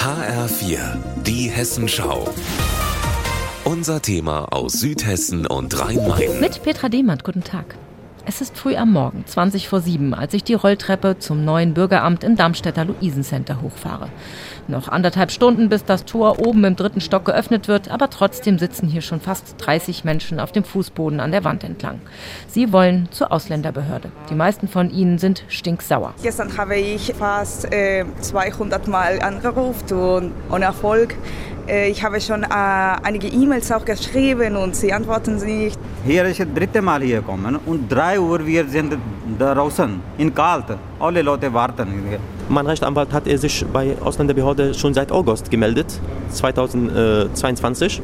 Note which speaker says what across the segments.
Speaker 1: HR4, die Hessenschau. Unser Thema aus Südhessen und Rhein-Main.
Speaker 2: Mit Petra Demand, guten Tag. Es ist früh am Morgen, 20 vor 7, als ich die Rolltreppe zum neuen Bürgeramt im Darmstädter Luisencenter hochfahre. Noch anderthalb Stunden, bis das Tor oben im dritten Stock geöffnet wird, aber trotzdem sitzen hier schon fast 30 Menschen auf dem Fußboden an der Wand entlang. Sie wollen zur Ausländerbehörde. Die meisten von ihnen sind stinksauer.
Speaker 3: Gestern habe ich fast äh, 200 Mal angerufen und ohne Erfolg. Äh, ich habe schon äh, einige E-Mails auch geschrieben und sie antworten nicht.
Speaker 4: Hier ist das dritte Mal hier gekommen und drei Uhr wir sind draußen in kalt. Alle Leute warten.
Speaker 5: Mein Rechtsanwalt hat er sich bei Ausländerbehörde schon seit August gemeldet, 2022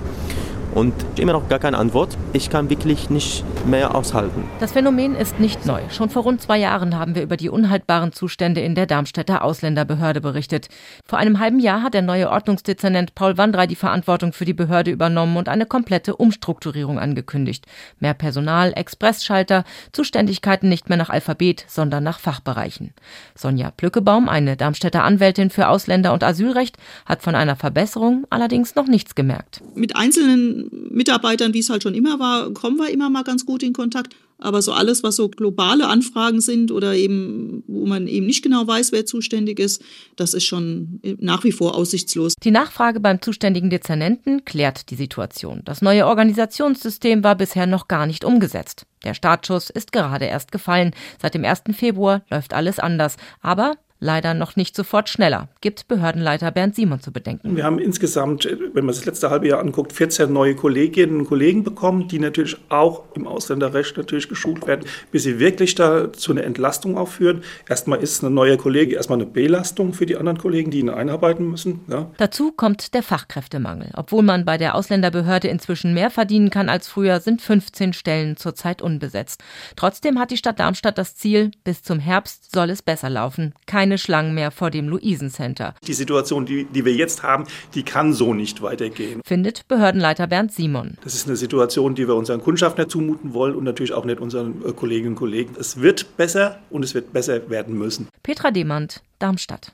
Speaker 5: und immer noch gar keine Antwort. Ich kann wirklich nicht mehr aushalten.
Speaker 2: Das Phänomen ist nicht neu. Schon vor rund zwei Jahren haben wir über die unhaltbaren Zustände in der Darmstädter Ausländerbehörde berichtet. Vor einem halben Jahr hat der neue Ordnungsdezernent Paul Wandrei die Verantwortung für die Behörde übernommen und eine komplette Umstrukturierung angekündigt. Mehr Personal, Expressschalter, Zuständigkeiten nicht mehr nach Alphabet, sondern nach Fachbereichen. Sonja Plückebaum, eine Darmstädter Anwältin für Ausländer- und Asylrecht, hat von einer Verbesserung allerdings noch nichts gemerkt.
Speaker 6: Mit einzelnen Mitarbeitern, wie es halt schon immer war, kommen wir immer mal ganz gut in Kontakt. Aber so alles, was so globale Anfragen sind oder eben, wo man eben nicht genau weiß, wer zuständig ist, das ist schon nach wie vor aussichtslos.
Speaker 2: Die Nachfrage beim zuständigen Dezernenten klärt die Situation. Das neue Organisationssystem war bisher noch gar nicht umgesetzt. Der Startschuss ist gerade erst gefallen. Seit dem 1. Februar läuft alles anders. Aber leider noch nicht sofort schneller, gibt Behördenleiter Bernd Simon zu bedenken.
Speaker 7: Wir haben insgesamt, wenn man das letzte halbe Jahr anguckt, 14 neue Kolleginnen und Kollegen bekommen, die natürlich auch im Ausländerrecht natürlich geschult werden, bis sie wirklich da zu einer Entlastung auch führen. Erstmal ist eine neue Kollege erstmal eine Belastung für die anderen Kollegen, die ihn einarbeiten müssen. Ja.
Speaker 2: Dazu kommt der Fachkräftemangel. Obwohl man bei der Ausländerbehörde inzwischen mehr verdienen kann als früher, sind 15 Stellen zurzeit unbesetzt. Trotzdem hat die Stadt Darmstadt das Ziel, bis zum Herbst soll es besser laufen. Kein keine Schlangen mehr vor dem Luisencenter.
Speaker 7: Die Situation, die, die wir jetzt haben, die kann so nicht weitergehen.
Speaker 2: Findet Behördenleiter Bernd Simon.
Speaker 7: Das ist eine Situation, die wir unseren Kundschaft nicht zumuten wollen und natürlich auch nicht unseren äh, Kolleginnen und Kollegen. Es wird besser und es wird besser werden müssen.
Speaker 2: Petra Demand, Darmstadt.